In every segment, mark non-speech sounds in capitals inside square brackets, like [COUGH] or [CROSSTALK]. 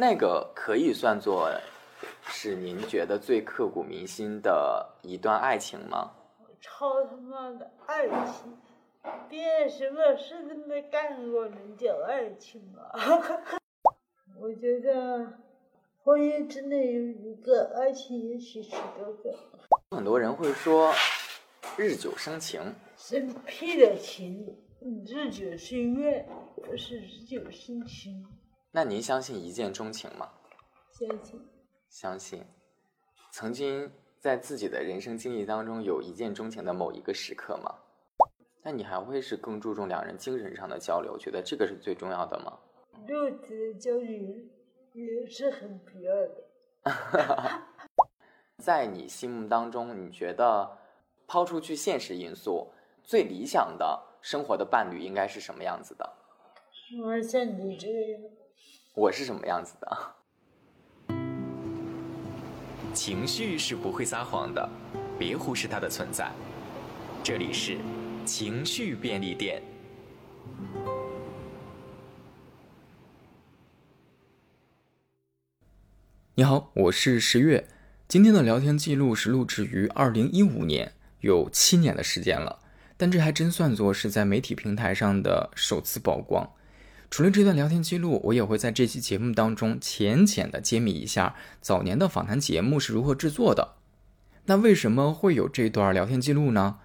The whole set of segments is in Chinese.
那个可以算作是您觉得最刻骨铭心的一段爱情吗？超他妈的爱情，别什么事都没干过能叫爱情吗？[LAUGHS] 我觉得婚姻真的有一个，爱情也许是多个。很多人会说日久生情，生屁的情，日久生怨，不是日久生情。那您相信一见钟情吗？相信。相信。曾经在自己的人生经历当中有一见钟情的某一个时刻吗？那你还会是更注重两人精神上的交流，觉得这个是最重要的吗？肉体的交流也是很必要的。[LAUGHS] 在你心目当中，你觉得抛出去现实因素，最理想的生活的伴侣应该是什么样子的？像你这样。我是什么样子的？[LAUGHS] 情绪是不会撒谎的，别忽视它的存在。这里是情绪便利店。你好，我是十月。今天的聊天记录是录制于二零一五年，有七年的时间了。但这还真算作是在媒体平台上的首次曝光。除了这段聊天记录，我也会在这期节目当中浅浅的揭秘一下早年的访谈节目是如何制作的。那为什么会有这段聊天记录呢？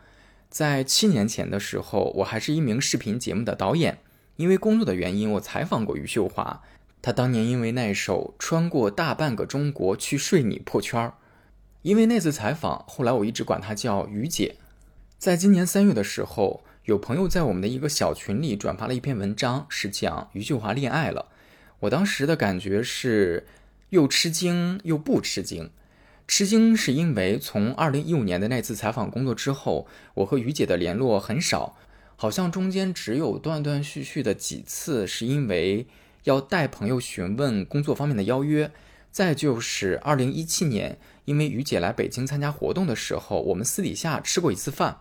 在七年前的时候，我还是一名视频节目的导演，因为工作的原因，我采访过余秀华。她当年因为那首《穿过大半个中国去睡你》破圈儿。因为那次采访，后来我一直管她叫余姐。在今年三月的时候。有朋友在我们的一个小群里转发了一篇文章，是讲余秀华恋爱了。我当时的感觉是又吃惊又不吃惊。吃惊是因为从二零一五年的那次采访工作之后，我和于姐的联络很少，好像中间只有断断续续的几次，是因为要带朋友询问工作方面的邀约。再就是二零一七年，因为于姐来北京参加活动的时候，我们私底下吃过一次饭。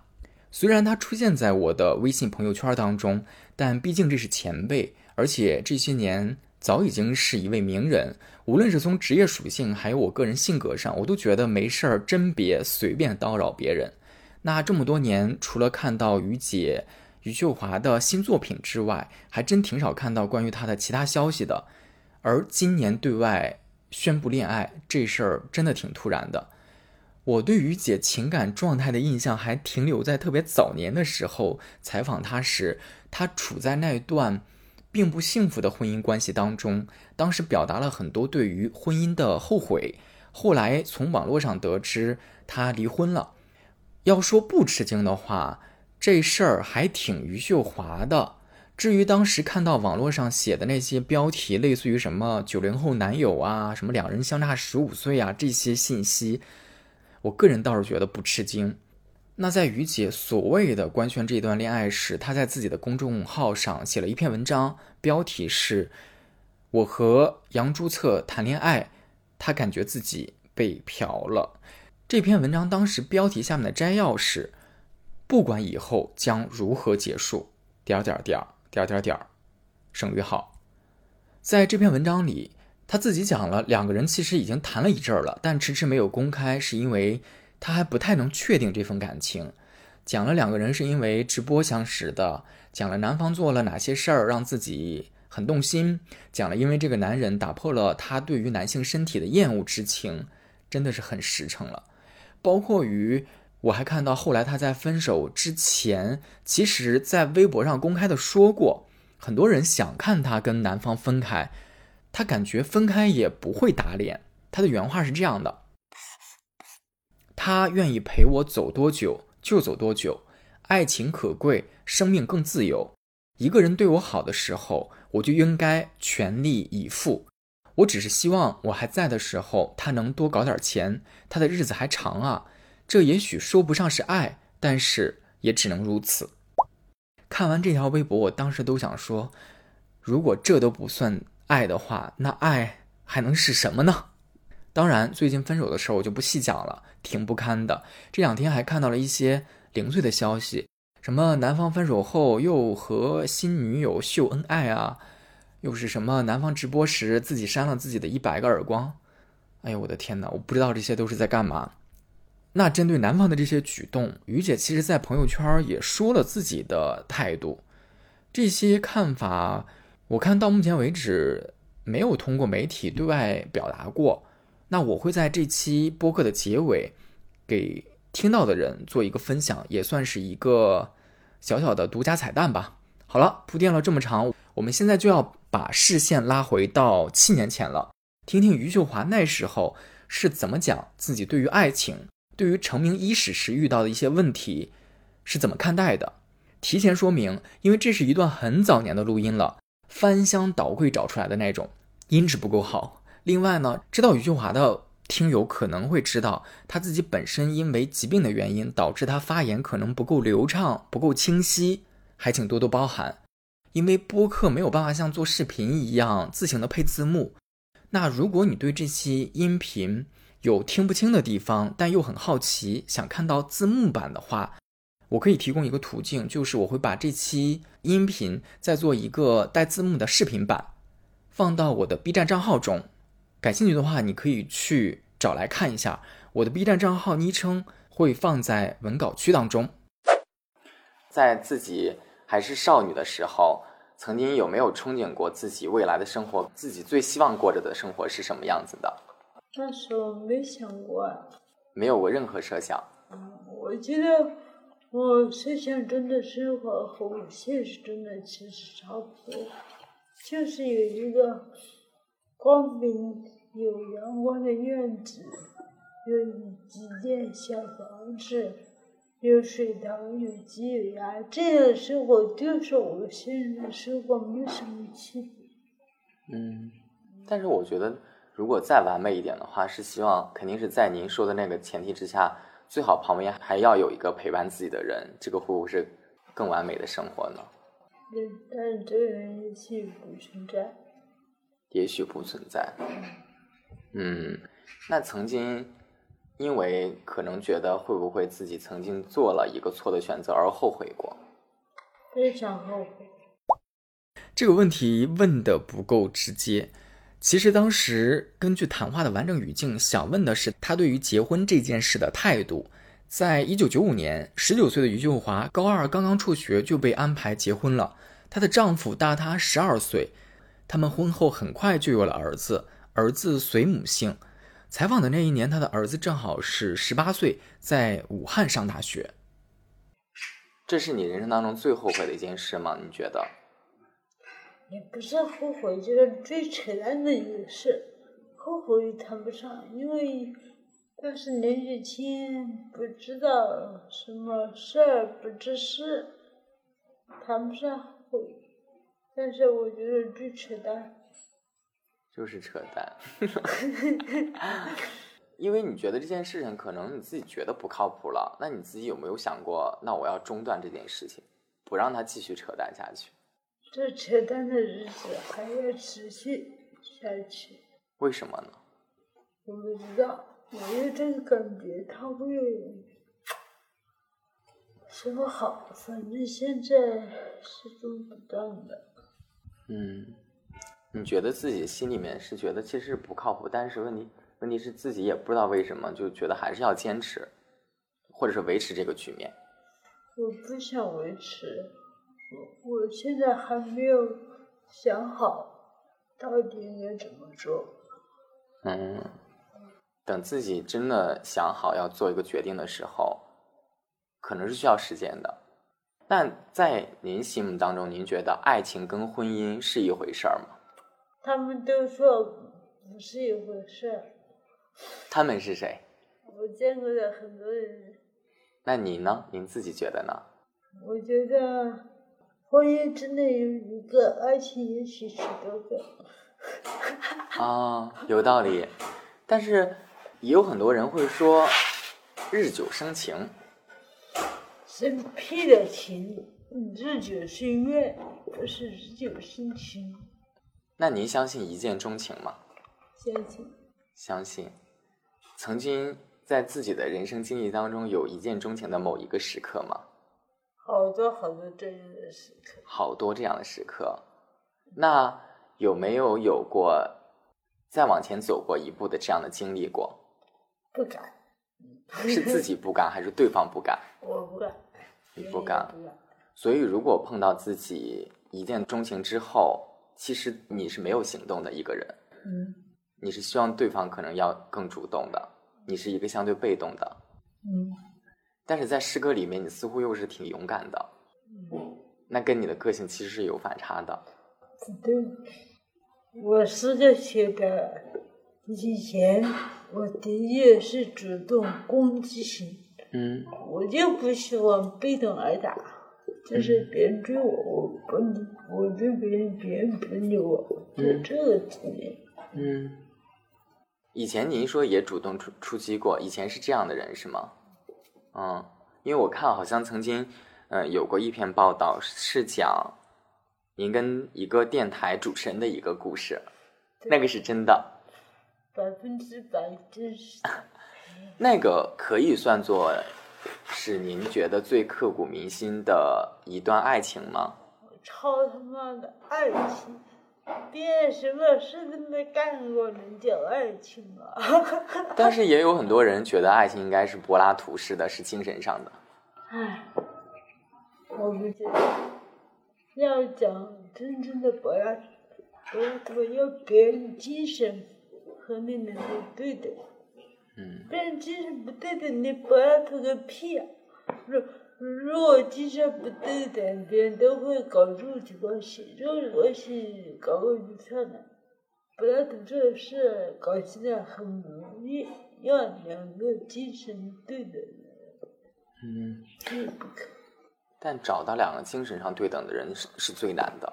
虽然他出现在我的微信朋友圈当中，但毕竟这是前辈，而且这些年早已经是一位名人。无论是从职业属性，还有我个人性格上，我都觉得没事儿真别随便叨扰别人。那这么多年，除了看到于姐于秀华的新作品之外，还真挺少看到关于她的其他消息的。而今年对外宣布恋爱这事儿，真的挺突然的。我对于姐情感状态的印象还停留在特别早年的时候采访她时，她处在那段并不幸福的婚姻关系当中，当时表达了很多对于婚姻的后悔。后来从网络上得知她离婚了。要说不吃惊的话，这事儿还挺余秀华的。至于当时看到网络上写的那些标题，类似于什么九零后男友啊，什么两人相差十五岁啊这些信息。我个人倒是觉得不吃惊。那在于姐所谓的官宣这段恋爱时，她在自己的公众号上写了一篇文章，标题是“我和杨朱策谈恋爱，她感觉自己被嫖了”。这篇文章当时标题下面的摘要是“不管以后将如何结束，点点点点点点，省略号”。在这篇文章里。他自己讲了，两个人其实已经谈了一阵儿了，但迟迟没有公开，是因为他还不太能确定这份感情。讲了两个人是因为直播相识的，讲了男方做了哪些事儿让自己很动心，讲了因为这个男人打破了他对于男性身体的厌恶之情，真的是很实诚了。包括于我还看到后来他在分手之前，其实在微博上公开的说过，很多人想看他跟男方分开。他感觉分开也不会打脸。他的原话是这样的：“他愿意陪我走多久就走多久，爱情可贵，生命更自由。一个人对我好的时候，我就应该全力以赴。我只是希望我还在的时候，他能多搞点钱，他的日子还长啊。这也许说不上是爱，但是也只能如此。”看完这条微博，我当时都想说：“如果这都不算……”爱的话，那爱还能是什么呢？当然，最近分手的事儿我就不细讲了，挺不堪的。这两天还看到了一些零碎的消息，什么男方分手后又和新女友秀恩爱啊，又是什么男方直播时自己扇了自己的一百个耳光？哎呦我的天哪！我不知道这些都是在干嘛。那针对男方的这些举动，于姐其实在朋友圈也说了自己的态度。这些看法，我看到目前为止没有通过媒体对外表达过。那我会在这期播客的结尾，给听到的人做一个分享，也算是一个小小的独家彩蛋吧。好了，铺垫了这么长，我们现在就要把视线拉回到七年前了，听听余秀华那时候是怎么讲自己对于爱情、对于成名伊始时遇到的一些问题是怎么看待的。提前说明，因为这是一段很早年的录音了，翻箱倒柜找出来的那种，音质不够好。另外呢，知道余秀华的听友可能会知道，他自己本身因为疾病的原因，导致他发言可能不够流畅、不够清晰，还请多多包涵。因为播客没有办法像做视频一样自行的配字幕。那如果你对这期音频有听不清的地方，但又很好奇，想看到字幕版的话。我可以提供一个途径，就是我会把这期音频再做一个带字幕的视频版，放到我的 B 站账号中。感兴趣的话，你可以去找来看一下。我的 B 站账号昵称会放在文稿区当中。在自己还是少女的时候，曾经有没有憧憬过自己未来的生活？自己最希望过着的生活是什么样子的？那时候没想过，没有过任何设想。嗯，我觉得。我设想中的生活和我现实中的其实差不多，就是有一个光明、有阳光的院子，有几间小房子，有水塘，有鸡有鸭，这样的生活就是我们现在的生活，没什么区别。嗯，但是我觉得，如果再完美一点的话，是希望肯定是在您说的那个前提之下。最好旁边还要有一个陪伴自己的人，这个会不会是更完美的生活呢？嗯，但是这个人也许不存在。也许不存在。嗯，那曾经因为可能觉得会不会自己曾经做了一个错的选择而后悔过？非常后悔。这个问题问的不够直接。其实当时根据谈话的完整语境，想问的是他对于结婚这件事的态度。在一九九五年，十九岁的余秀华高二刚刚辍学就被安排结婚了。她的丈夫大她十二岁，他们婚后很快就有了儿子，儿子随母姓。采访的那一年，他的儿子正好是十八岁，在武汉上大学。这是你人生当中最后悔的一件事吗？你觉得？也不是后悔，就是最扯淡的一个事，后悔谈不上，因为当时年纪轻，不知道什么事儿，不知事，谈不上悔。但是我觉得最扯淡，就是扯淡，[LAUGHS] 因为你觉得这件事情可能你自己觉得不靠谱了，那你自己有没有想过，那我要中断这件事情，不让他继续扯淡下去？这扯淡的日子还要持续下去？为什么呢？我不知道，我有这个感觉，他会说好，反正现在是做不到的。嗯，你觉得自己心里面是觉得其实不靠谱，但是问题问题是自己也不知道为什么，就觉得还是要坚持，或者是维持这个局面。我不想维持。我现在还没有想好到底应该怎么做。嗯，等自己真的想好要做一个决定的时候，可能是需要时间的。但在您心目当中，您觉得爱情跟婚姻是一回事儿吗？他们都说不是一回事儿。他们是谁？我见过的很多人。那你呢？您自己觉得呢？我觉得。婚姻之内有一个，爱情也许是多个。[LAUGHS] 啊，有道理。但是也有很多人会说“日久生情”。生屁的情，日久生怨，不是日久生情。那您相信一见钟情吗？相信。相信。曾经在自己的人生经历当中有一见钟情的某一个时刻吗？好多好多这样的时刻，好多这样的时刻。那有没有有过再往前走过一步的这样的经历过？不敢，是自己不敢，还是对方不敢？[LAUGHS] 我不敢，你不敢不敢。所以，如果碰到自己一见钟情之后，其实你是没有行动的一个人，嗯你是希望对方可能要更主动的，你是一个相对被动的。嗯但是在诗歌里面，你似乎又是挺勇敢的，嗯，那跟你的个性其实是有反差的。对，我是个写的，以前我的确是主动攻击型，嗯我就不喜欢被动挨打，就是别人追我，我不理，我追别人，别人不理我，就嗯这个经历。嗯。以前您说也主动出出击过，以前是这样的人是吗？嗯，因为我看好像曾经，嗯、有过一篇报道是讲您跟一个电台主持人的一个故事，那个是真的，百分之百真实。[LAUGHS] 那个可以算作是您觉得最刻骨铭心的一段爱情吗？超他妈的爱情，别什么事都没干过，能叫爱情吗？[LAUGHS] 但是也有很多人觉得爱情应该是柏拉图式的，是精神上的。唉，我不觉得，要讲真正的柏拉图，柏拉图要给人精神和你能力对等，嗯别人精神不对等，你柏拉图个屁啊！如如果精神不对等，别人都会搞肉体关系，肉体关系搞个鱼漂亮。柏拉图这个事搞起来很容易，要两个精神对等的人，嗯，这不可但找到两个精神上对等的人是是最难的。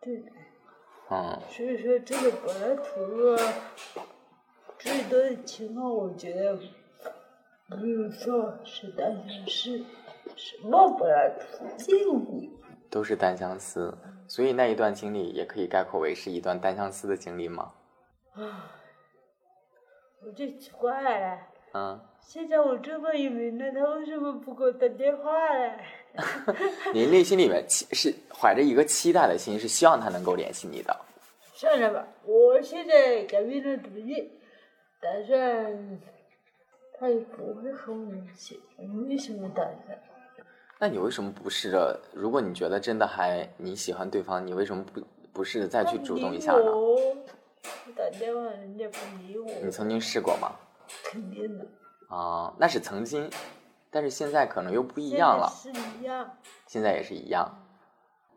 对。嗯所以说，这个柏拉图啊，最多的情况，我觉得，不用说是单相思，什么柏拉图见过？都是单相思，所以那一段经历也可以概括为是一段单相思的经历吗？啊，我就奇怪了，嗯，现在我这么有名了，他为什么不给我打电话嘞？[LAUGHS] 您内心里面期是怀着一个期待的心，是希望他能够联系你的。算了吧，我现在改变了主意，打算他也不会和我联系，我为什么打算。那你为什么不试着？如果你觉得真的还你喜欢对方，你为什么不不试着再去主动一下呢？我我打电话人家不理我，你曾经试过吗？肯定的，啊、那是曾经，但是现在可能又不一样了。是一样，现在也是一样。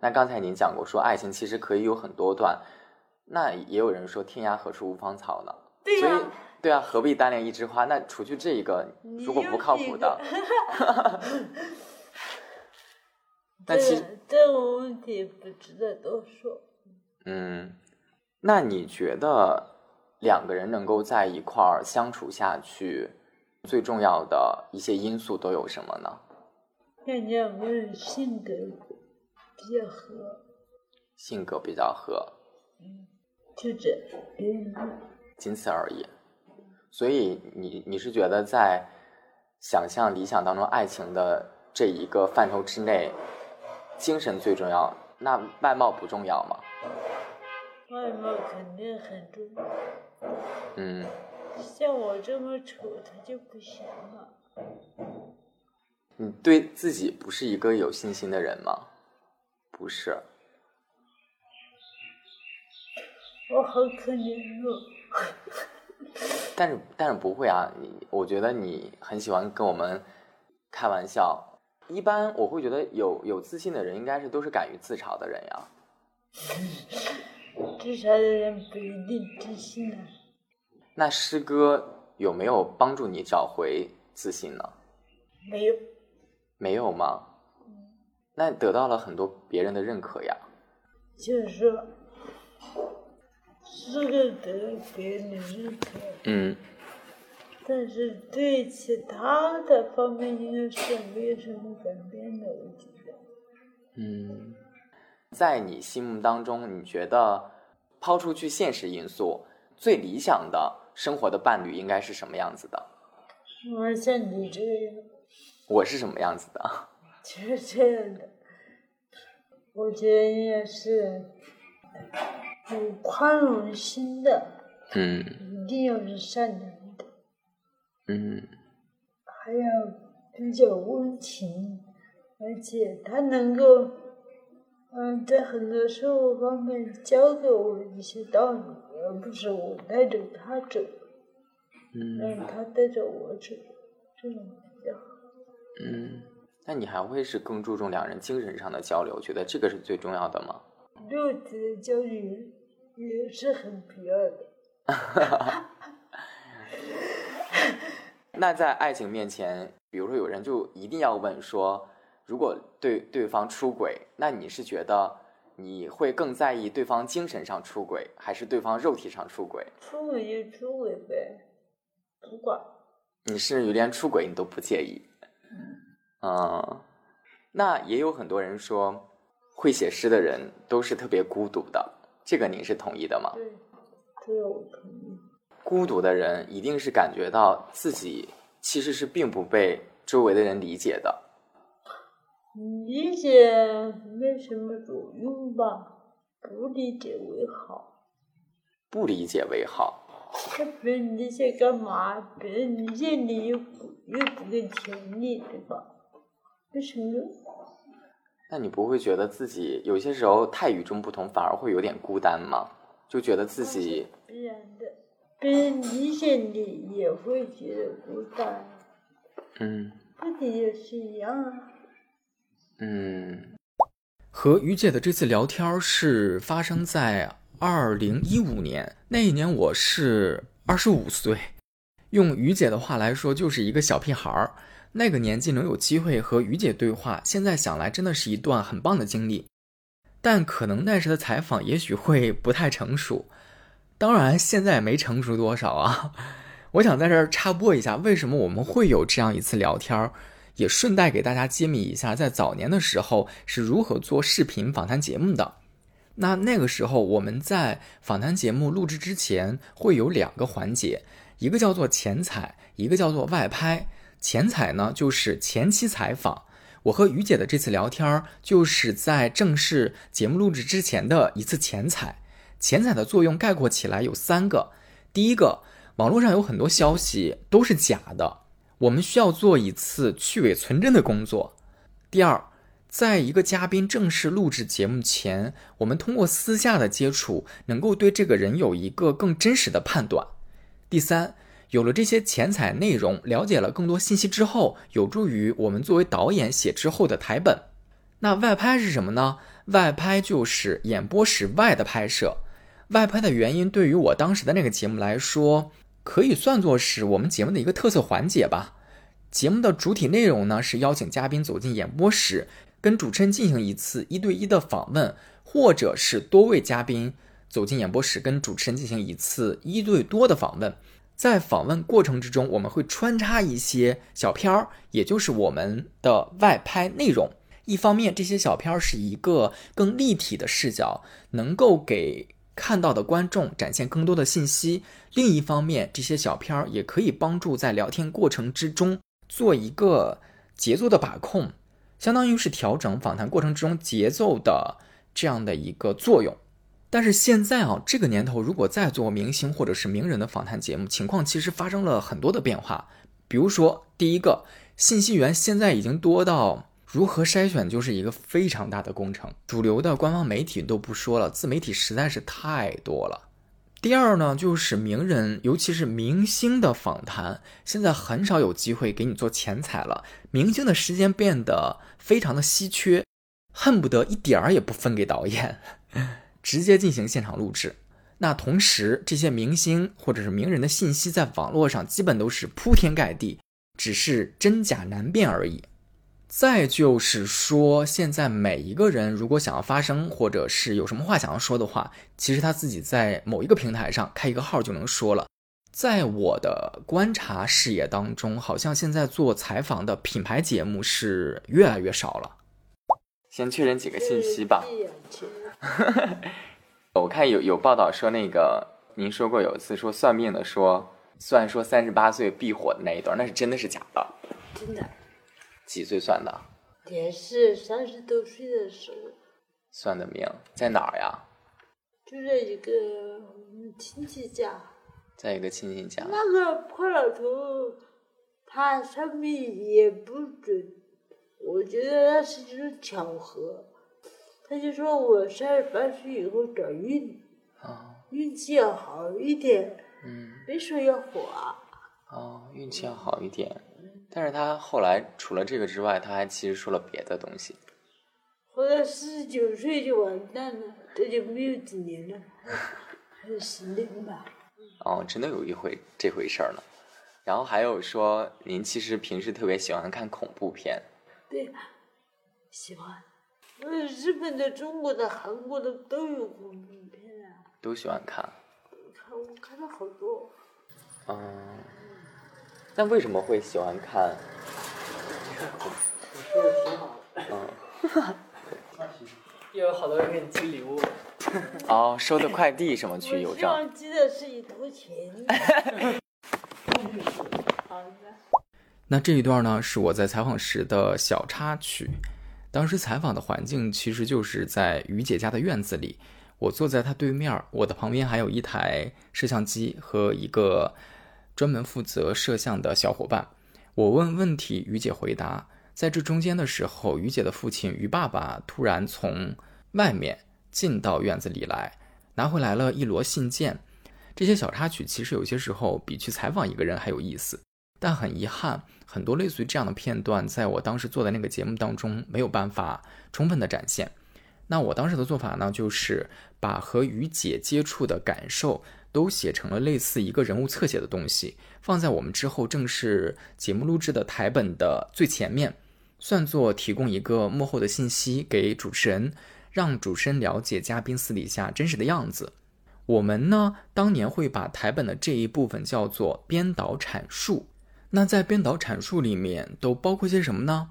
那刚才您讲过，说爱情其实可以有很多段，那也有人说天涯何处无芳草呢。所对呀、以，对啊，何必单恋一枝花？那除去这一个，如果不靠谱的 [LAUGHS] [LAUGHS] [LAUGHS] 那这其实个这个问题不值得多说。嗯，那你觉得两个人能够在一块儿相处下去，最重要的一些因素都有什么呢？看两个人性格比较合，性格比较合，嗯就这，嗯仅此而已。所以你你是觉得在想象理想当中爱情的这一个范畴之内，精神最重要，那外貌不重要吗？外貌肯定很重要。嗯，像我这么丑，他就不行了。你对自己不是一个有信心的人吗？不是，我好可怜哦。但是但是不会啊，你我觉得你很喜欢跟我们开玩笑。一般我会觉得有有自信的人，应该是都是敢于自嘲的人呀。自嘲的人不一定自信啊。那诗歌有没有帮助你找回自信呢？没有，没有吗？那得到了很多别人的认可呀。就是说，是个得别人的认可，嗯，但是对其他的方面应该是没有什么改变的，我觉得。嗯，在你心目当中，你觉得抛出去现实因素，最理想的生活的伴侣应该是什么样子的？我像你这样，我是什么样子的？就是这样的。我觉得应该是有宽容心的，嗯一定要是善良的，嗯还要比较温情，而且他能够，嗯，在很多生活方面教给我一些道理，而不是我带着他走，嗯让他带着我走，这种比较好。嗯，那你还会是更注重两人精神上的交流？觉得这个是最重要的吗？肉体的交流也是很必要的。那在爱情面前，比如说有人就一定要问说，如果对对方出轨，那你是觉得你会更在意对方精神上出轨，还是对方肉体上出轨？出轨就出轨呗，不管。你甚至于连出轨你都不介意。嗯，那也有很多人说，会写诗的人都是特别孤独的，这个您是同意的吗？对，这个我同意。孤独的人一定是感觉到自己其实是并不被周围的人理解的。理解没什么作用吧，不理解为好。不理解为好。那别人理解干嘛？别人理解你又不又不给钱你，对吧？为什么？那你不会觉得自己有些时候太与众不同，反而会有点孤单吗？就觉得自己必然的，别人理解你也会觉得孤单，嗯自己也是一样啊。嗯和于姐的这次聊天是发生在二零一五年，那一年我是二十五岁，用于姐的话来说，就是一个小屁孩儿。那个年纪能有机会和于姐对话，现在想来真的是一段很棒的经历。但可能那时的采访也许会不太成熟，当然现在也没成熟多少啊。[LAUGHS] 我想在这儿插播一下，为什么我们会有这样一次聊天儿，也顺带给大家揭秘一下，在早年的时候是如何做视频访谈节目的。那那个时候我们在访谈节目录制之前会有两个环节，一个叫做前采，一个叫做外拍。前采呢就是前期采访，我和于姐的这次聊天儿就是在正式节目录制之前的一次前采。前采的作用概括起来有三个，第一个，网络上有很多消息都是假的，我们需要做一次去伪存真的工作。第二，在一个嘉宾正式录制节目前，我们通过私下的接触，能够对这个人有一个更真实的判断。第三，有了这些前采内容，了解了更多信息之后，有助于我们作为导演写之后的台本。那外拍是什么呢？外拍就是演播室外的拍摄。外拍的原因，对于我当时的那个节目来说，可以算作是我们节目的一个特色环节吧。节目的主体内容呢，是邀请嘉宾走进演播室，跟主持人进行一次一对一的访问，或者是多位嘉宾走进演播室，跟主持人进行一次一对多的访问。在访问过程之中，我们会穿插一些小片儿，也就是我们的外拍内容。一方面，这些小片儿是一个更立体的视角，能够给看到的观众展现更多的信息；另一方面，这些小片儿也可以帮助在聊天过程之中做一个节奏的把控，相当于是调整访谈过程之中节奏的这样的一个作用。但是现在啊，这个年头，如果再做明星或者是名人的访谈节目，情况其实发生了很多的变化。比如说，第一个，信息源现在已经多到如何筛选就是一个非常大的工程。主流的官方媒体都不说了，自媒体实在是太多了。第二呢，就是名人，尤其是明星的访谈，现在很少有机会给你做前采了。明星的时间变得非常的稀缺，恨不得一点儿也不分给导演。[LAUGHS] 直接进行现场录制。那同时，这些明星或者是名人的信息在网络上基本都是铺天盖地，只是真假难辨而已。再就是说，现在每一个人如果想要发声，或者是有什么话想要说的话，其实他自己在某一个平台上开一个号就能说了。在我的观察视野当中，好像现在做采访的品牌节目是越来越少了。先确认几个信息吧。[LAUGHS] 我看有有报道说，那个您说过有一次说算命的说，算说三十八岁必火的那一段，那是真的是假的？真的几岁算的？也是三十多岁的时候，算的命在哪儿呀？就在一个亲戚家。在一个亲戚家。那个破老头，他算命也不准，我觉得那是一种巧合。他就说我三十八岁以后转运，啊，运气要好一点，嗯，没说要火啊。哦，运气要好一点。但是他后来除了这个之外，他还其实说了别的东西。活到四十九岁就完蛋了，这就没有几年了，还有十年吧。哦，真的有一回这回事儿呢。然后还有说，您其实平时特别喜欢看恐怖片。对，喜欢。呃，日本的、中国的、韩国的都有恐怖片啊，都喜欢看。看我看了好多。嗯，那为什么会喜欢看？说的挺好的，嗯，又有好多人给你寄礼物。哦，收的快递什么去邮我希政？望寄的是一头钱。好的。那这一段呢，是我在采访时的小插曲。当时采访的环境其实就是在于姐家的院子里，我坐在她对面，我的旁边还有一台摄像机和一个专门负责摄像的小伙伴。我问问题，于姐回答。在这中间的时候，于姐的父亲于爸爸突然从外面进到院子里来，拿回来了一摞信件。这些小插曲其实有些时候比去采访一个人还有意思。但很遗憾，很多类似于这样的片段，在我当时做的那个节目当中没有办法充分的展现。那我当时的做法呢，就是把和于姐接触的感受都写成了类似一个人物侧写的东西，放在我们之后正式节目录制的台本的最前面，算作提供一个幕后的信息给主持人，让主持人了解嘉宾私底下真实的样子。我们呢，当年会把台本的这一部分叫做编导阐述。那在编导阐述里面都包括些什么呢？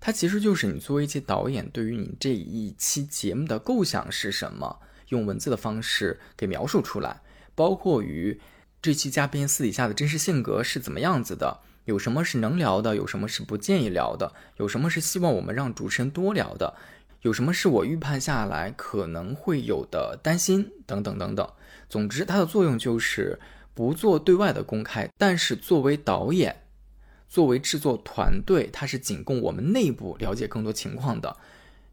它其实就是你作为一期导演，对于你这一期节目的构想是什么，用文字的方式给描述出来，包括于这期嘉宾私底下的真实性格是怎么样子的，有什么是能聊的，有什么是不建议聊的，有什么是希望我们让主持人多聊的，有什么是我预判下来可能会有的担心等等等等。总之，它的作用就是。不做对外的公开，但是作为导演，作为制作团队，它是仅供我们内部了解更多情况的。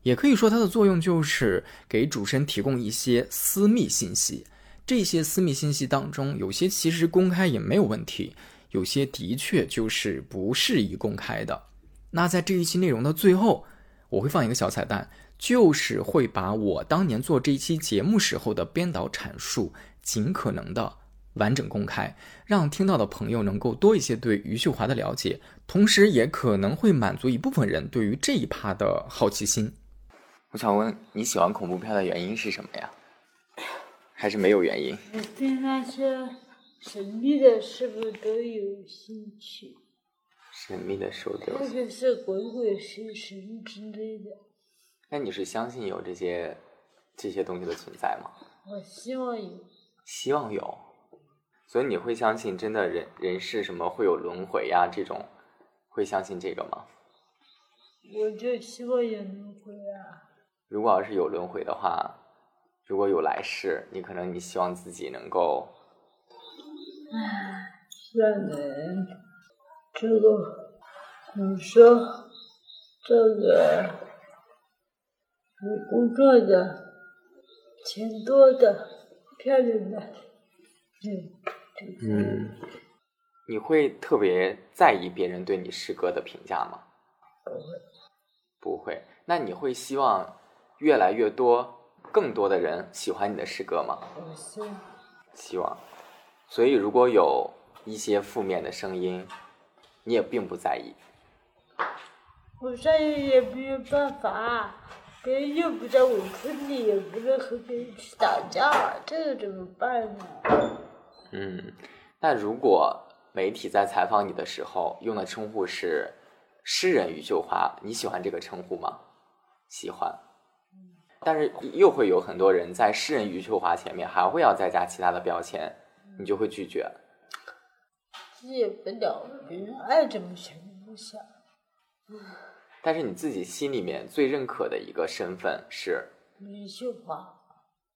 也可以说，它的作用就是给主持人提供一些私密信息。这些私密信息当中，有些其实公开也没有问题，有些的确就是不适宜公开的。那在这一期内容的最后，我会放一个小彩蛋，就是会把我当年做这一期节目时候的编导阐述，尽可能的。完整公开，让听到的朋友能够多一些对余秀华的了解，同时也可能会满足一部分人对于这一趴的好奇心。我想问你喜欢恐怖片的原因是什么呀？还是没有原因？我对那些神秘的事物都有兴趣，神秘的事物都有特别是鬼鬼神神之类的。那你是相信有这些这些东西的存在吗？我希望有。希望有。所以你会相信真的人人世什么会有轮回呀？这种会相信这个吗？我就希望有轮回啊！如果要是有轮回的话，如果有来世，你可能你希望自己能够……唉，算能这个，你说这个有工作的、钱多的、漂亮的，嗯。嗯，你会特别在意别人对你诗歌的评价吗？不会，不会。那你会希望越来越多、更多的人喜欢你的诗歌吗？我希望。希望。所以，如果有一些负面的声音，你也并不在意。我在意也没有办法，别人又不在我村里，也不能和别人去打架，这个怎么办呢？嗯，那如果媒体在采访你的时候用的称呼是“诗人余秀华”，你喜欢这个称呼吗？喜欢。但是又会有很多人在“诗人余秋华”前面还会要再加其他的标签，你就会拒绝。戒不了，别人爱怎么想怎么想。但是你自己心里面最认可的一个身份是余秀华。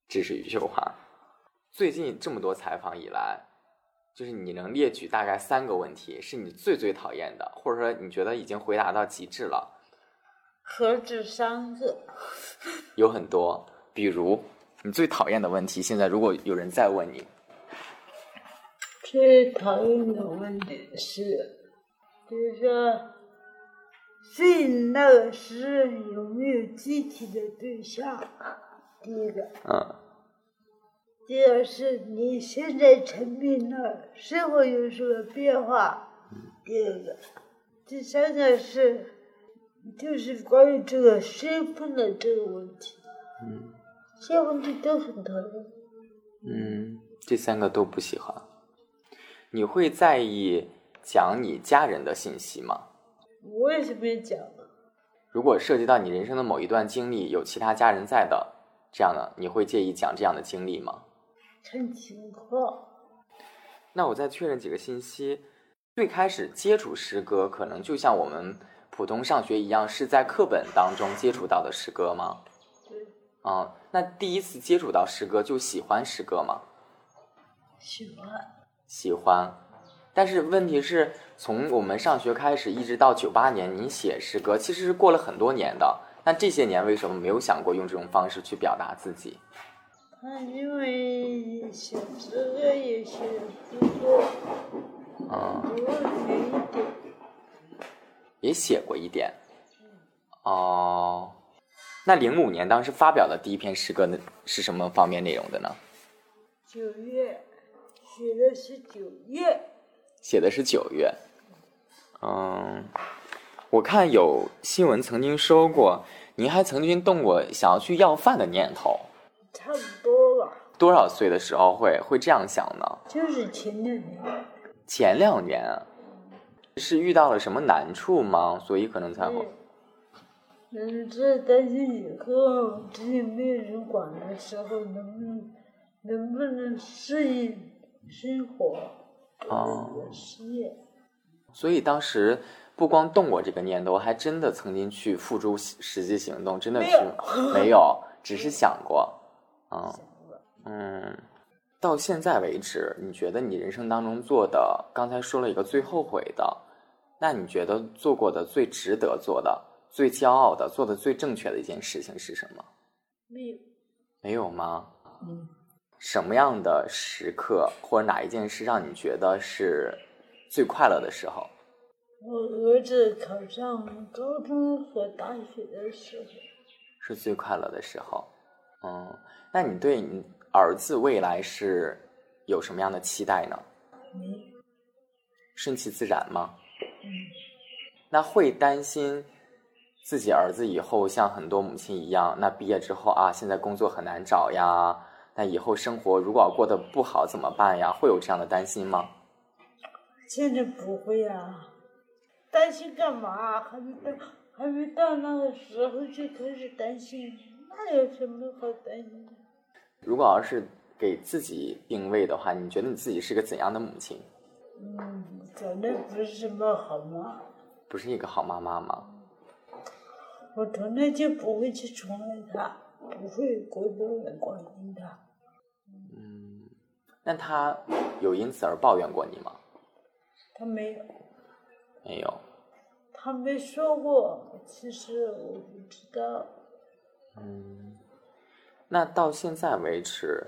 这是余秀华。最近这么多采访以来，就是你能列举大概三个问题是你最最讨厌的，或者说你觉得已经回答到极致了？何止三个？[LAUGHS] 有很多，比如你最讨厌的问题，现在如果有人再问你，最讨厌的问题是，就是说，性那个是有没有具体的对象？第一个，嗯，第二是你现在成名了，生活有什么变化？第二个，第三个是，就是关于这个身份的这个问题。嗯，这些问题都很讨厌。嗯，这三个都不喜欢。你会在意讲你家人的信息吗？为什么讲呢？如果涉及到你人生的某一段经历，有其他家人在的，这样的你会介意讲这样的经历吗？看情况。那我再确认几个信息。最开始接触诗歌，可能就像我们普通上学一样，是在课本当中接触到的诗歌吗？对。嗯，那第一次接触到诗歌就喜欢诗歌吗？喜欢。喜欢。但是问题是从我们上学开始，一直到九八年，你写诗歌其实是过了很多年的。那这些年为什么没有想过用这种方式去表达自己？啊，因为写诗歌也写不多。嗯，也写过一点。哦，那零五年当时发表的第一篇诗歌呢，是什么方面内容的呢？九月，写的是九月。写的是九月。嗯，我看有新闻曾经说过，您还曾经动过想要去要饭的念头。差不多吧。多少岁的时候会会这样想呢？就是前两年。前两年是遇到了什么难处吗？所以可能才会。嗯，是担心以后自己没有人管的时候，能不能能不能适应生活？啊。失业。所以当时不光动过这个念头，还真的曾经去付诸实际行动，真的去没有，[LAUGHS] 只是想过。嗯。嗯。到现在为止，你觉得你人生当中做的，刚才说了一个最后悔的，那你觉得做过的最值得做的、最骄傲的、做的最正确的一件事情是什么？没有，没有吗？嗯。什么样的时刻或者哪一件事让你觉得是最快乐的时候？我儿子考上高中和大学的时候。是最快乐的时候。嗯，那你对你？儿子未来是有什么样的期待呢？没，顺其自然吗？嗯。那会担心自己儿子以后像很多母亲一样，那毕业之后啊，现在工作很难找呀，那以后生活如果要过得不好怎么办呀？会有这样的担心吗？现在不会呀，担心干嘛？还没到还没到那个时候就开始担心，那有什么好担心的？如果要是给自己定位的话，你觉得你自己是个怎样的母亲？嗯，长得不是什么好妈。不是一个好妈妈吗？我从来就不会去宠爱他，不会过多的关心他。嗯，那他有因此而抱怨过你吗？他没有。没有。他没说过，其实我不知道。嗯。那到现在为止，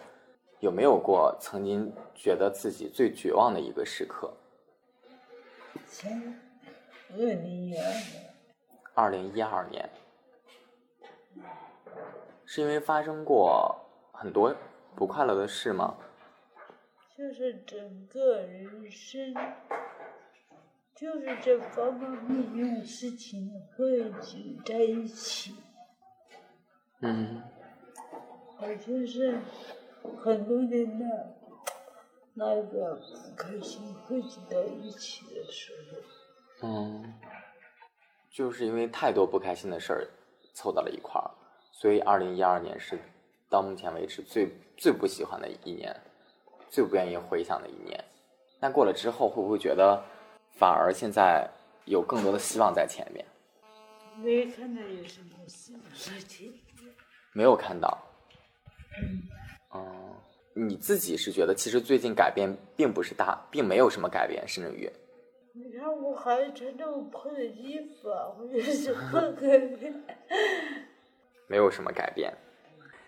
有没有过曾经觉得自己最绝望的一个时刻？前二零一二年。二零一二年，是因为发生过很多不快乐的事吗？就是整个人生，就是这方方面面的事情汇聚在一起。嗯。我就是很多年的那个不开心汇集到一起的时候。嗯，就是因为太多不开心的事儿凑到了一块儿，所以二零一二年是到目前为止最最不喜欢的一年，最不愿意回想的一年。那过了之后，会不会觉得反而现在有更多的希望在前面？没看到有什么新的事情。没有看到。嗯。嗯，你自己是觉得其实最近改变并不是大，并没有什么改变，甚至于，你看我还穿这么破的衣服啊，我就是不 [LAUGHS] 改变。没有什么改变。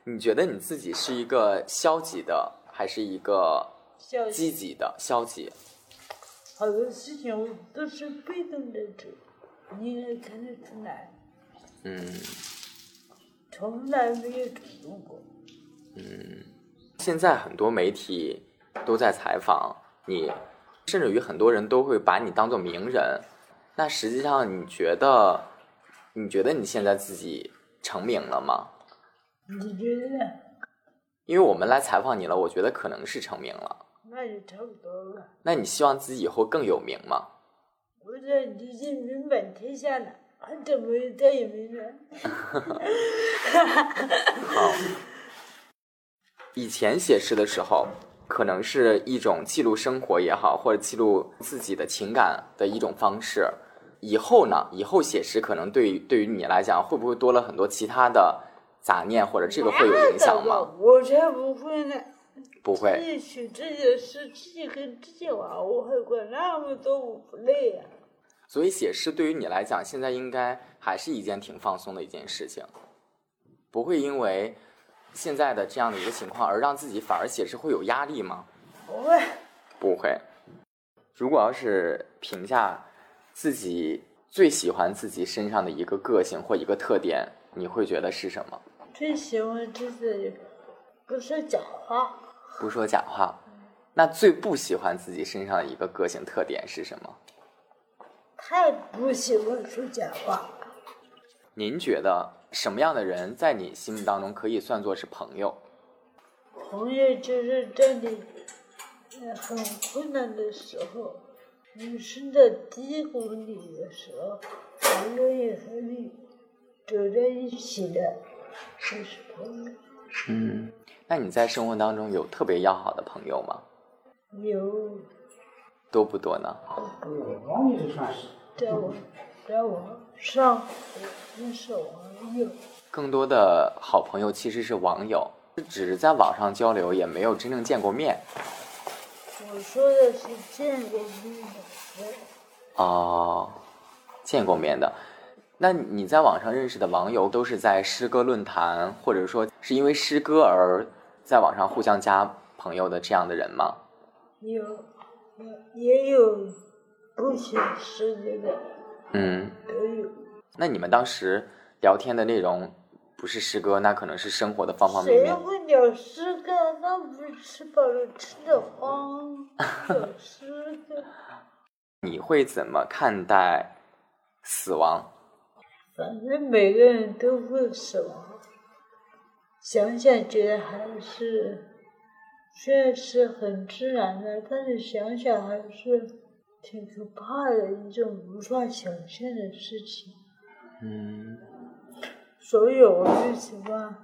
你觉得你自己是一个消极的，还是一个积极，极的？消极。好多事情我都是被动的做，你应该看得出来，嗯从来没有主动过。嗯。现在很多媒体都在采访你，甚至于很多人都会把你当做名人。那实际上，你觉得，你觉得你现在自己成名了吗？你觉得呢？因为我们来采访你了，我觉得可能是成名了。那就差不多了。那你希望自己以后更有名吗？我这已经名满天下了，还怎么再有名呢？[LAUGHS] 好。以前写诗的时候，可能是一种记录生活也好，或者记录自己的情感的一种方式。以后呢？以后写诗可能对于对于你来讲，会不会多了很多其他的杂念，或者这个会有影响吗？我才不会呢。不会。自己写自己的诗，自己跟自己玩，我还管那么多，我不累呀、所以写诗对于你来讲，现在应该还是一件挺放松的一件事情，不会因为现在的这样的一个情况而让自己反而写诗会有压力吗？不会，不会。如果要是评价自己最喜欢自己身上的一个个性或一个特点，你会觉得是什么？最喜欢自己不说假话，不说假话，那最不喜欢自己身上的一个个性特点是什么？太不喜欢说假话。您觉得什么样的人在你心目当中可以算作是朋友？朋友就是在你呃很困难的时候，人生的低谷里的时候，朋友也和你走在一起的，就是朋友。嗯，那你在生活当中有特别要好的朋友吗？有多不多呢？网友算是。在我在网上认识网友，更多的好朋友其实是网友，只是在网上交流，也没有真正见过面。我说的是见过面的。哦，见过面的。那你在网上认识的网友都是在诗歌论坛，或者说是因为诗歌而在网上互相加朋友的这样的人吗？有，也也有不写诗的人，嗯。那你们当时聊天的内容不是诗歌，那可能是生活的方方面面。谁会聊诗歌？那不是吃饱了吃的慌，聊诗歌。[LAUGHS] 你会怎么看待死亡？反正每个人都会死亡，想想觉得还是，虽然是很自然的，但是想想还是挺可怕的一种无法想象的事情。嗯，所以我就喜欢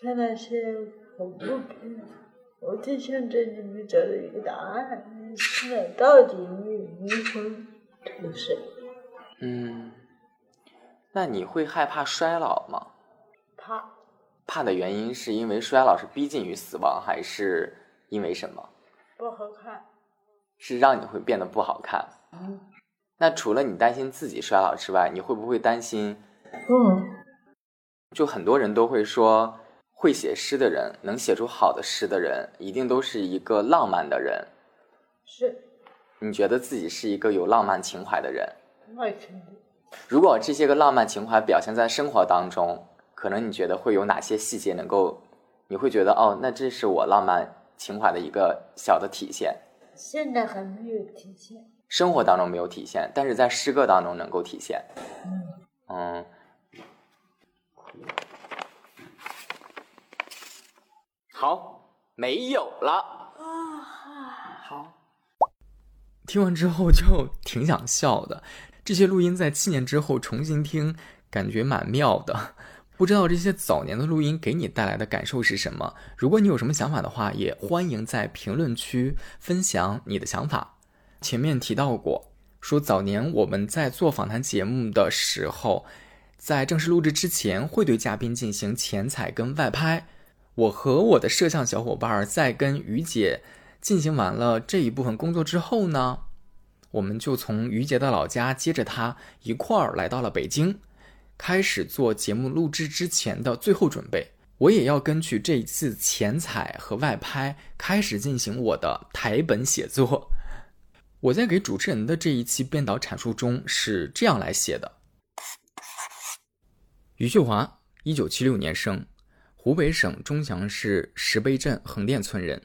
看那些恐怖片，我就想在里面找到一个答案：现在到底有没有灵魂出生？嗯，那你会害怕衰老吗？怕怕的原因是因为衰老是逼近于死亡，还是因为什么？不好看。是让你会变得不好看。嗯那除了你担心自己衰老之外，你会不会担心？嗯，就很多人都会说，会写诗的人，能写出好的诗的人，一定都是一个浪漫的人。是，你觉得自己是一个有浪漫情怀的人？那肯定。如果这些个浪漫情怀表现在生活当中，可能你觉得会有哪些细节能够，你会觉得哦，那这是我浪漫情怀的一个小的体现。现在还没有体现。生活当中没有体现，但是在诗歌当中能够体现。嗯，好，没有了。啊好，听完之后就挺想笑的。这些录音在七年之后重新听，感觉蛮妙的。不知道这些早年的录音给你带来的感受是什么？如果你有什么想法的话，也欢迎在评论区分享你的想法。前面提到过，说早年我们在做访谈节目的时候，在正式录制之前会对嘉宾进行前采跟外拍。我和我的摄像小伙伴在跟于姐进行完了这一部分工作之后呢，我们就从于姐的老家接着她一块儿来到了北京，开始做节目录制之前的最后准备。我也要根据这一次前采和外拍开始进行我的台本写作。我在给主持人的这一期编导阐述中是这样来写的：余秀华，一九七六年生，湖北省钟祥市石碑镇横店村人。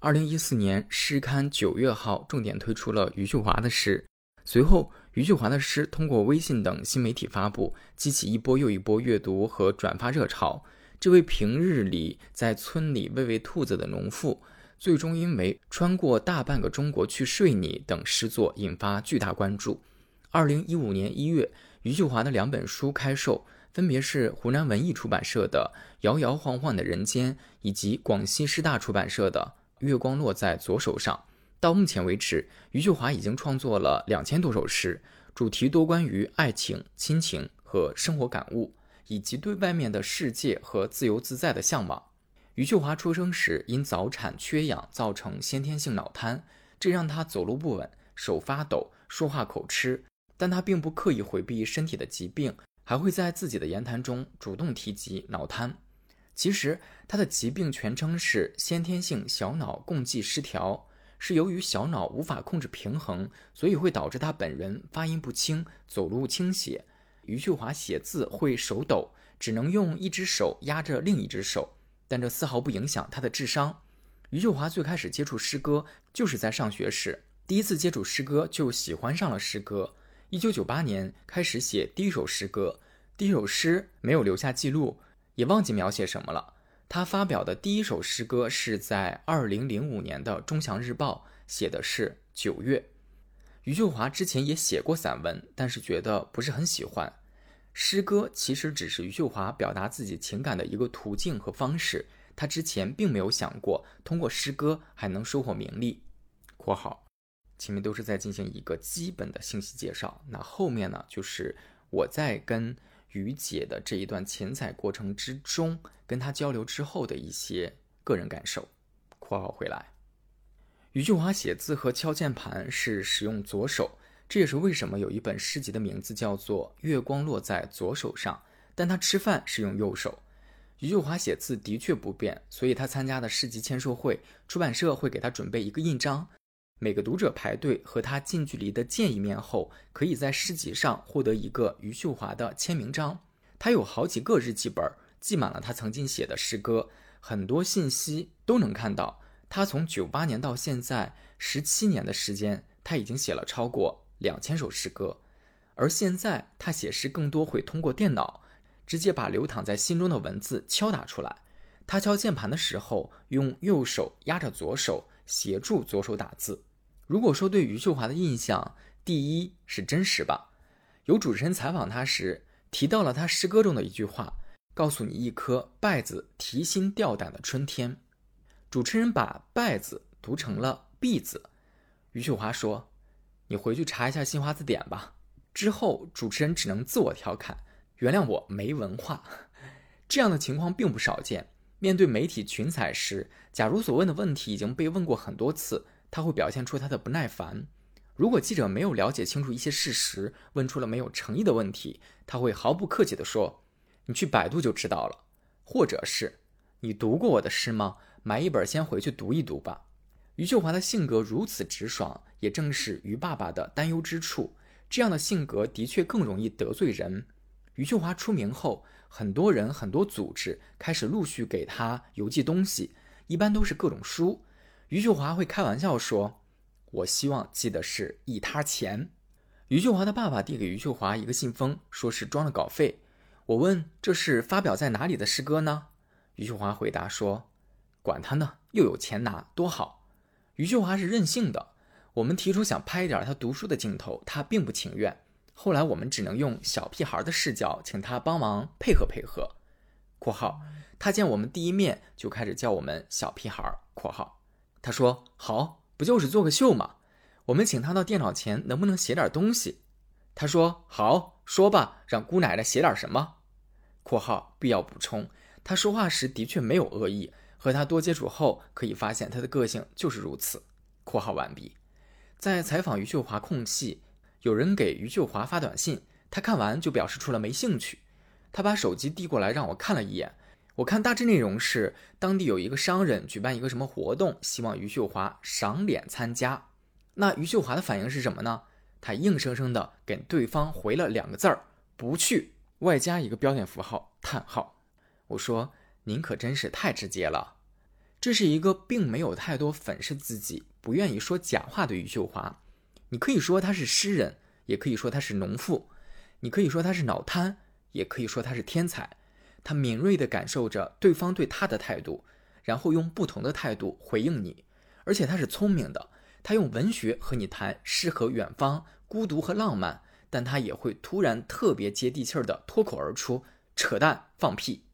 二零一四年诗刊九月号重点推出了余秀华的诗，随后余秀华的诗通过微信等新媒体发布，激起一波又一波阅读和转发热潮。这位平日里在村里喂喂兔子的农妇，最终因为穿过大半个中国去睡你等诗作引发巨大关注。二零一五年一月，余秀华的两本书开售，分别是湖南文艺出版社的《摇摇晃晃的人间》以及广西师大出版社的《月光落在左手上》。到目前为止，余秀华已经创作了两千多首诗，主题多关于爱情、亲情和生活感悟。以及对外面的世界和自由自在的向往。余秀华出生时因早产缺氧造成先天性脑瘫，这让她走路不稳、手发抖、说话口吃。但她并不刻意回避身体的疾病，还会在自己的言谈中主动提及脑瘫。其实，她的疾病全称是先天性小脑共济失调，是由于小脑无法控制平衡，所以会导致他本人发音不清、走路倾斜。余秀华写字会手抖，只能用一只手压着另一只手，但这丝毫不影响他的智商。余秀华最开始接触诗歌就是在上学时，第一次接触诗歌就喜欢上了诗歌。一九九八年开始写第一首诗歌，第一首诗没有留下记录，也忘记描写什么了。他发表的第一首诗歌是在二零零五年的《钟祥日报》写的是九月。余秀华之前也写过散文，但是觉得不是很喜欢。诗歌其实只是余秀华表达自己情感的一个途径和方式。他之前并没有想过通过诗歌还能收获名利。（括号）前面都是在进行一个基本的信息介绍。那后面呢，就是我在跟于姐的这一段前采过程之中，跟她交流之后的一些个人感受。（括号回来）余秀华写字和敲键盘是使用左手，这也是为什么有一本诗集的名字叫做《月光落在左手上》。但他吃饭是用右手。余秀华写字的确不便，所以他参加的诗集签售会，出版社会给他准备一个印章，每个读者排队和他近距离的见一面后，可以在诗集上获得一个余秀华的签名章。他有好几个日记本，记满了他曾经写的诗歌，很多信息都能看到。他从九八年到现在十七年的时间，他已经写了超过两千首诗歌。而现在他写诗更多会通过电脑，直接把流淌在心中的文字敲打出来。他敲键盘的时候，用右手压着左手，协助左手打字。如果说对余秀华的印象，第一是真实吧。有主持人采访他时，提到了他诗歌中的一句话：“告诉你一颗败子提心吊胆的春天。”主持人把“败”字读成了“闭”字，余秀华说：“你回去查一下新华字典吧。”之后，主持人只能自我调侃：“原谅我没文化。[LAUGHS] ”这样的情况并不少见。面对媒体群采时，假如所问的问题已经被问过很多次，他会表现出他的不耐烦。如果记者没有了解清楚一些事实，问出了没有诚意的问题，他会毫不客气地说：“你去百度就知道了。”或者是：“你读过我的诗吗？”买一本先回去读一读吧。余秀华的性格如此直爽，也正是余爸爸的担忧之处。这样的性格的确更容易得罪人。余秀华出名后，很多人、很多组织开始陆续给他邮寄东西，一般都是各种书。余秀华会开玩笑说：“我希望寄的是一沓钱。”余秀华的爸爸递给余秀华一个信封，说是装了稿费。我问：“这是发表在哪里的诗歌呢？”余秀华回答说。管他呢，又有钱拿，多好。余秀华是任性的，我们提出想拍一点他读书的镜头，他并不情愿。后来我们只能用小屁孩的视角，请他帮忙配合配合。（括号）他见我们第一面就开始叫我们小屁孩。（括号）他说：“好，不就是做个秀吗？”我们请他到电脑前，能不能写点东西？他说：“好，说吧，让姑奶奶写点什么。”（括号）必要补充。他说话时的确没有恶意，和他多接触后可以发现他的个性就是如此。括号完毕。在采访余秀华空隙，有人给余秀华发短信，他看完就表示出了没兴趣。他把手机递过来让我看了一眼，我看大致内容是当地有一个商人举办一个什么活动，希望余秀华赏脸参加。那余秀华的反应是什么呢？他硬生生的给对方回了两个字儿：不去，外加一个标点符号叹号。我说您可真是太直接了。这是一个并没有太多粉饰自己、不愿意说假话的余秀华。你可以说他是诗人，也可以说他是农妇，你可以说他是脑瘫。也可以说他是天才，他敏锐地感受着对方对他的态度，然后用不同的态度回应你。而且他是聪明的，他用文学和你谈诗和远方、孤独和浪漫，但他也会突然特别接地气儿地脱口而出：“扯淡，放屁！”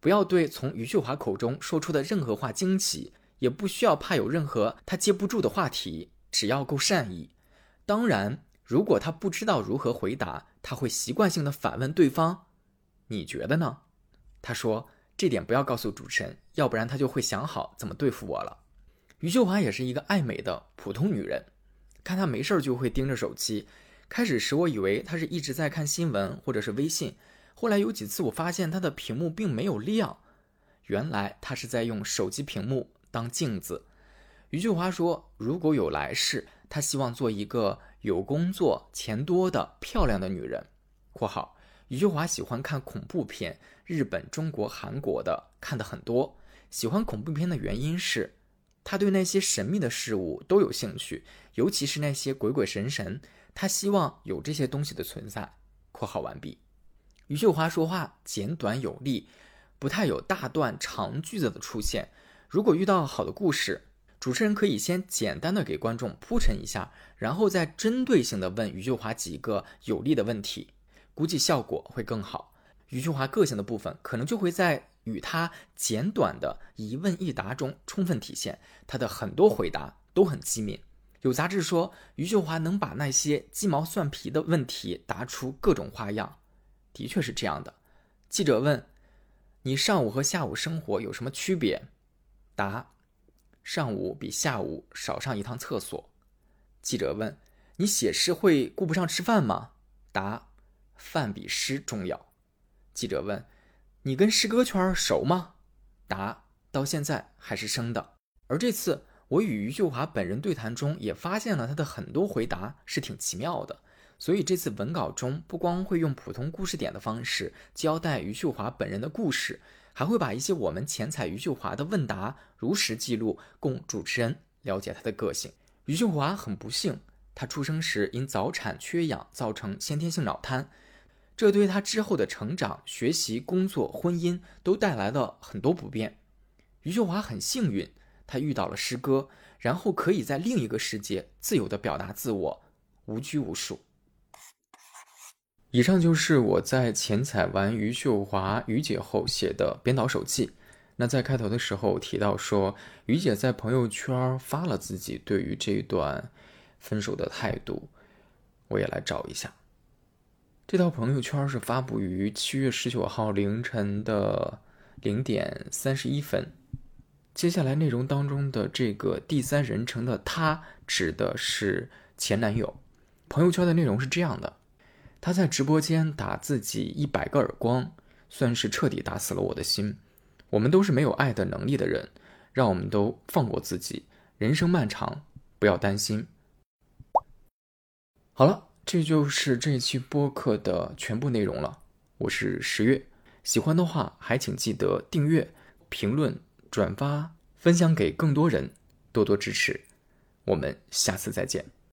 不要对从余秀华口中说出的任何话惊奇，也不需要怕有任何他接不住的话题，只要够善意。当然。如果他不知道如何回答，他会习惯性的反问对方：“你觉得呢？”他说：“这点不要告诉主持人，要不然他就会想好怎么对付我了。”余秀华也是一个爱美的普通女人，看她没事就会盯着手机。开始时我以为她是一直在看新闻或者是微信，后来有几次我发现她的屏幕并没有亮，原来她是在用手机屏幕当镜子。余秀华说：“如果有来世，她希望做一个。”有工作、钱多的漂亮的女人（括号余秀华喜欢看恐怖片，日本、中国、韩国的看的很多。喜欢恐怖片的原因是，他对那些神秘的事物都有兴趣，尤其是那些鬼鬼神神。他希望有这些东西的存在。（括号完毕）余秀华说话简短有力，不太有大段长句子的出现。如果遇到好的故事，主持人可以先简单的给观众铺陈一下，然后再针对性的问余秀华几个有利的问题，估计效果会更好。余秀华个性的部分可能就会在与他简短的一问一答中充分体现。他的很多回答都很机敏。有杂志说余秀华能把那些鸡毛蒜皮的问题答出各种花样，的确是这样的。记者问：“你上午和下午生活有什么区别？”答。上午比下午少上一趟厕所。记者问：“你写诗会顾不上吃饭吗？”答：“饭比诗重要。”记者问：“你跟诗歌圈熟吗？”答：“到现在还是生的。”而这次我与余秀华本人对谈中，也发现了他的很多回答是挺奇妙的。所以这次文稿中不光会用普通故事点的方式交代余秀华本人的故事。还会把一些我们前采余秀华的问答如实记录，供主持人了解她的个性。余秀华很不幸，她出生时因早产缺氧造成先天性脑瘫，这对他之后的成长、学习、工作、婚姻都带来了很多不便。余秀华很幸运，她遇到了诗歌，然后可以在另一个世界自由地表达自我，无拘无束。以上就是我在前采完余秀华于姐后写的编导手记。那在开头的时候提到说，于姐在朋友圈发了自己对于这一段分手的态度，我也来找一下。这条朋友圈是发布于七月十九号凌晨的零点三十一分。接下来内容当中的这个第三人称的他，指的是前男友。朋友圈的内容是这样的。他在直播间打自己一百个耳光，算是彻底打死了我的心。我们都是没有爱的能力的人，让我们都放过自己。人生漫长，不要担心。好了，这就是这期播客的全部内容了。我是十月，喜欢的话还请记得订阅、评论、转发、分享给更多人，多多支持。我们下次再见。